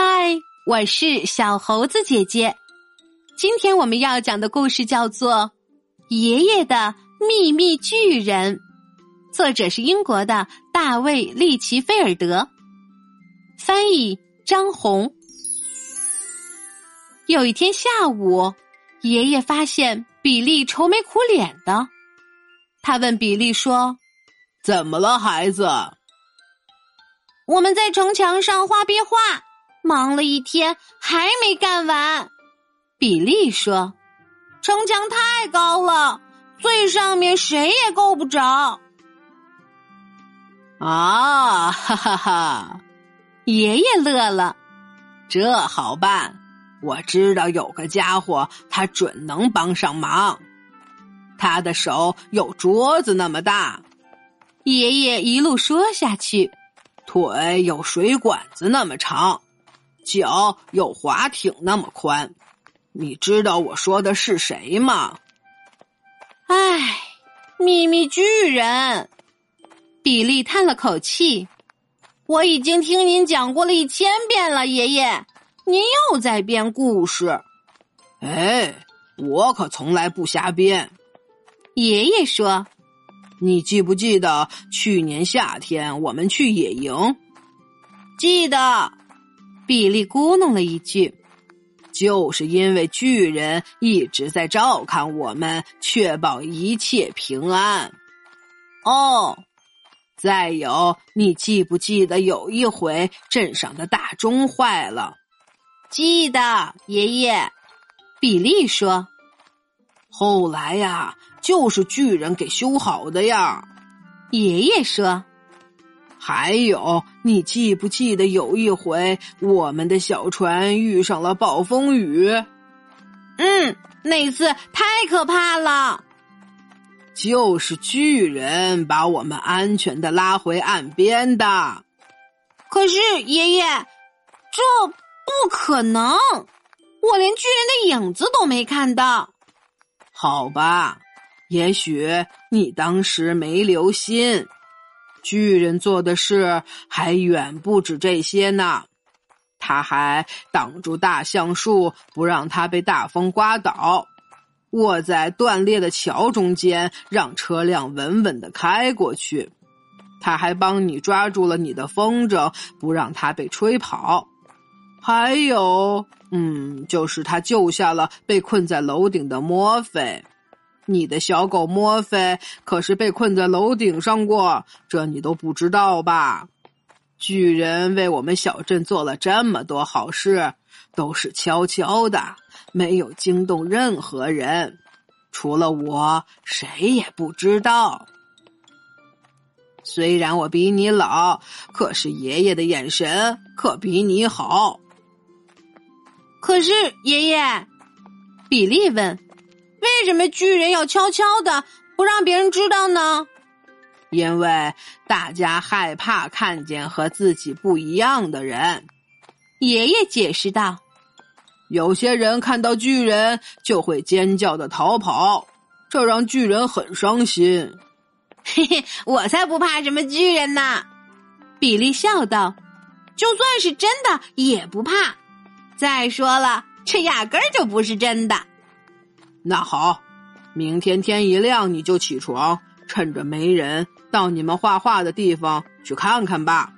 嗨，我是小猴子姐姐。今天我们要讲的故事叫做《爷爷的秘密巨人》，作者是英国的大卫·利奇菲尔德，翻译张红。有一天下午，爷爷发现比利愁眉苦脸的，他问比利说：“怎么了，孩子？”我们在城墙上画壁画。忙了一天还没干完，比利说：“城墙太高了，最上面谁也够不着。”啊，哈哈哈！爷爷乐了，这好办，我知道有个家伙，他准能帮上忙。他的手有桌子那么大，爷爷一路说下去，腿有水管子那么长。脚有滑艇那么宽，你知道我说的是谁吗？唉，秘密巨人，比利叹了口气。我已经听您讲过了一千遍了，爷爷，您又在编故事。哎，我可从来不瞎编。爷爷说：“你记不记得去年夏天我们去野营？记得。”比利咕哝了一句：“就是因为巨人一直在照看我们，确保一切平安。”哦，再有，你记不记得有一回镇上的大钟坏了？记得，爷爷。比利说：“后来呀，就是巨人给修好的呀。”爷爷说。还有，你记不记得有一回，我们的小船遇上了暴风雨？嗯，那次太可怕了。就是巨人把我们安全的拉回岸边的。可是爷爷，这不可能，我连巨人的影子都没看到。好吧，也许你当时没留心。巨人做的事还远不止这些呢，他还挡住大橡树，不让它被大风刮倒；卧在断裂的桥中间，让车辆稳稳的开过去。他还帮你抓住了你的风筝，不让它被吹跑。还有，嗯，就是他救下了被困在楼顶的墨菲。你的小狗墨菲可是被困在楼顶上过，这你都不知道吧？巨人为我们小镇做了这么多好事，都是悄悄的，没有惊动任何人，除了我，谁也不知道。虽然我比你老，可是爷爷的眼神可比你好。可是爷爷，比利问。为什么巨人要悄悄的不让别人知道呢？因为大家害怕看见和自己不一样的人。爷爷解释道：“有些人看到巨人就会尖叫的逃跑，这让巨人很伤心。”嘿嘿，我才不怕什么巨人呢！比利笑道：“就算是真的也不怕。再说了，这压根儿就不是真的。”那好，明天天一亮你就起床，趁着没人，到你们画画的地方去看看吧。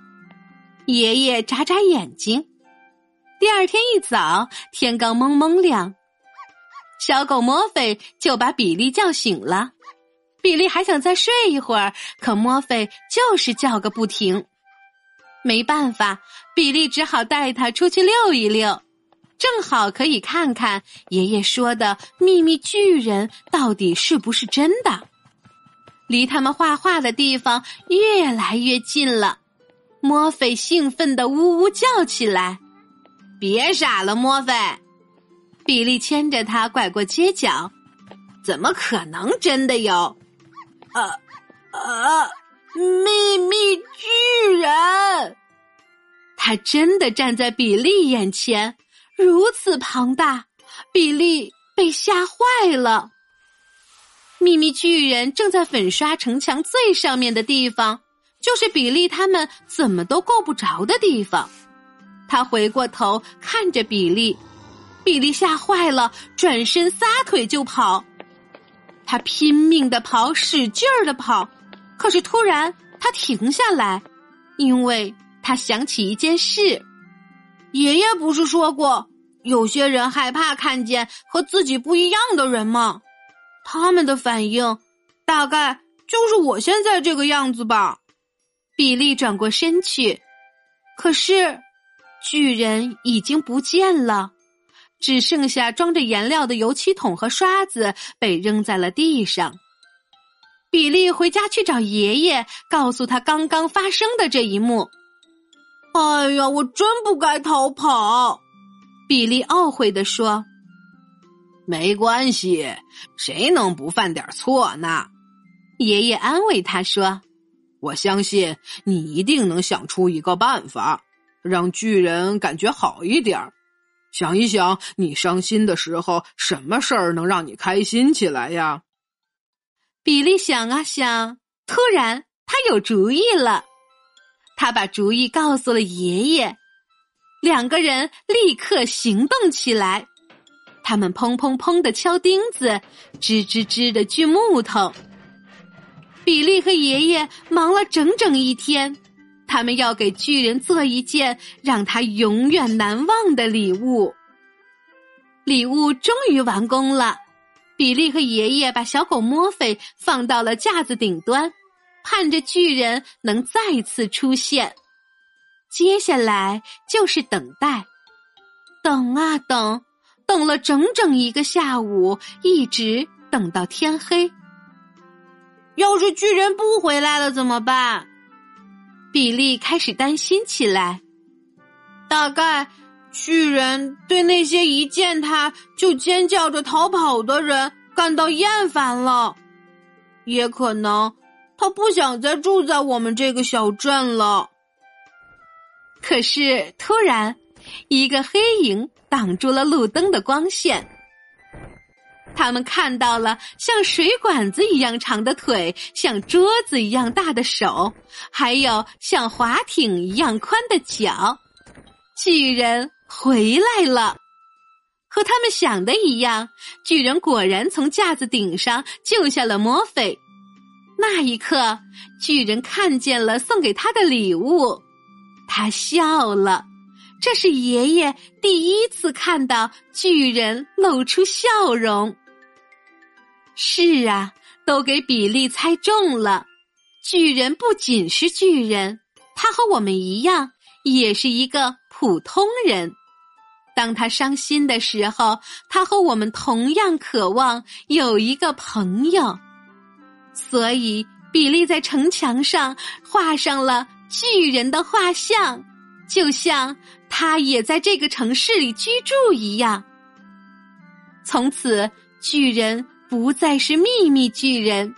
爷爷眨眨眼睛。第二天一早，天刚蒙蒙亮，小狗墨菲就把比利叫醒了。比利还想再睡一会儿，可墨菲就是叫个不停。没办法，比利只好带他出去溜一溜。正好可以看看爷爷说的秘密巨人到底是不是真的。离他们画画的地方越来越近了，墨菲兴奋的呜呜叫起来：“别傻了，墨菲！”比利牵着他拐过街角，怎么可能真的有？呃呃，秘密巨人！他真的站在比利眼前。如此庞大，比利被吓坏了。秘密巨人正在粉刷城墙最上面的地方，就是比利他们怎么都够不着的地方。他回过头看着比利，比利吓坏了，转身撒腿就跑。他拼命的跑，使劲儿的跑，可是突然他停下来，因为他想起一件事：爷爷不是说过，有些人害怕看见和自己不一样的人吗？他们的反应大概就是我现在这个样子吧。比利转过身去，可是巨人已经不见了。只剩下装着颜料的油漆桶和刷子被扔在了地上。比利回家去找爷爷，告诉他刚刚发生的这一幕。哎呀，我真不该逃跑！比利懊悔地说。没关系，谁能不犯点错呢？爷爷安慰他说：“我相信你一定能想出一个办法，让巨人感觉好一点儿。”想一想，你伤心的时候，什么事儿能让你开心起来呀？比利想啊想，突然他有主意了。他把主意告诉了爷爷，两个人立刻行动起来。他们砰砰砰的敲钉子，吱吱吱的锯木头。比利和爷爷忙了整整一天。他们要给巨人做一件让他永远难忘的礼物。礼物终于完工了，比利和爷爷把小狗墨菲放到了架子顶端，盼着巨人能再次出现。接下来就是等待，等啊等，等了整整一个下午，一直等到天黑。要是巨人不回来了怎么办？比利开始担心起来，大概巨人对那些一见他就尖叫着逃跑的人感到厌烦了，也可能他不想再住在我们这个小镇了。可是突然，一个黑影挡住了路灯的光线。他们看到了像水管子一样长的腿，像桌子一样大的手，还有像滑艇一样宽的脚。巨人回来了，和他们想的一样，巨人果然从架子顶上救下了墨菲。那一刻，巨人看见了送给他的礼物，他笑了。这是爷爷第一次看到巨人露出笑容。是啊，都给比利猜中了。巨人不仅是巨人，他和我们一样，也是一个普通人。当他伤心的时候，他和我们同样渴望有一个朋友。所以，比利在城墙上画上了巨人的画像，就像他也在这个城市里居住一样。从此，巨人。不再是秘密巨人，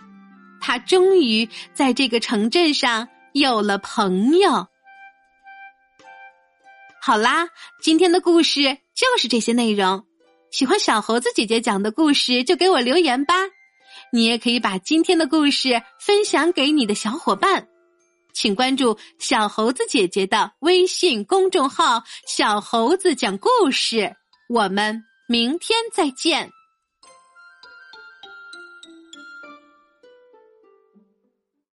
他终于在这个城镇上有了朋友。好啦，今天的故事就是这些内容。喜欢小猴子姐姐讲的故事，就给我留言吧。你也可以把今天的故事分享给你的小伙伴，请关注小猴子姐姐的微信公众号“小猴子讲故事”。我们明天再见。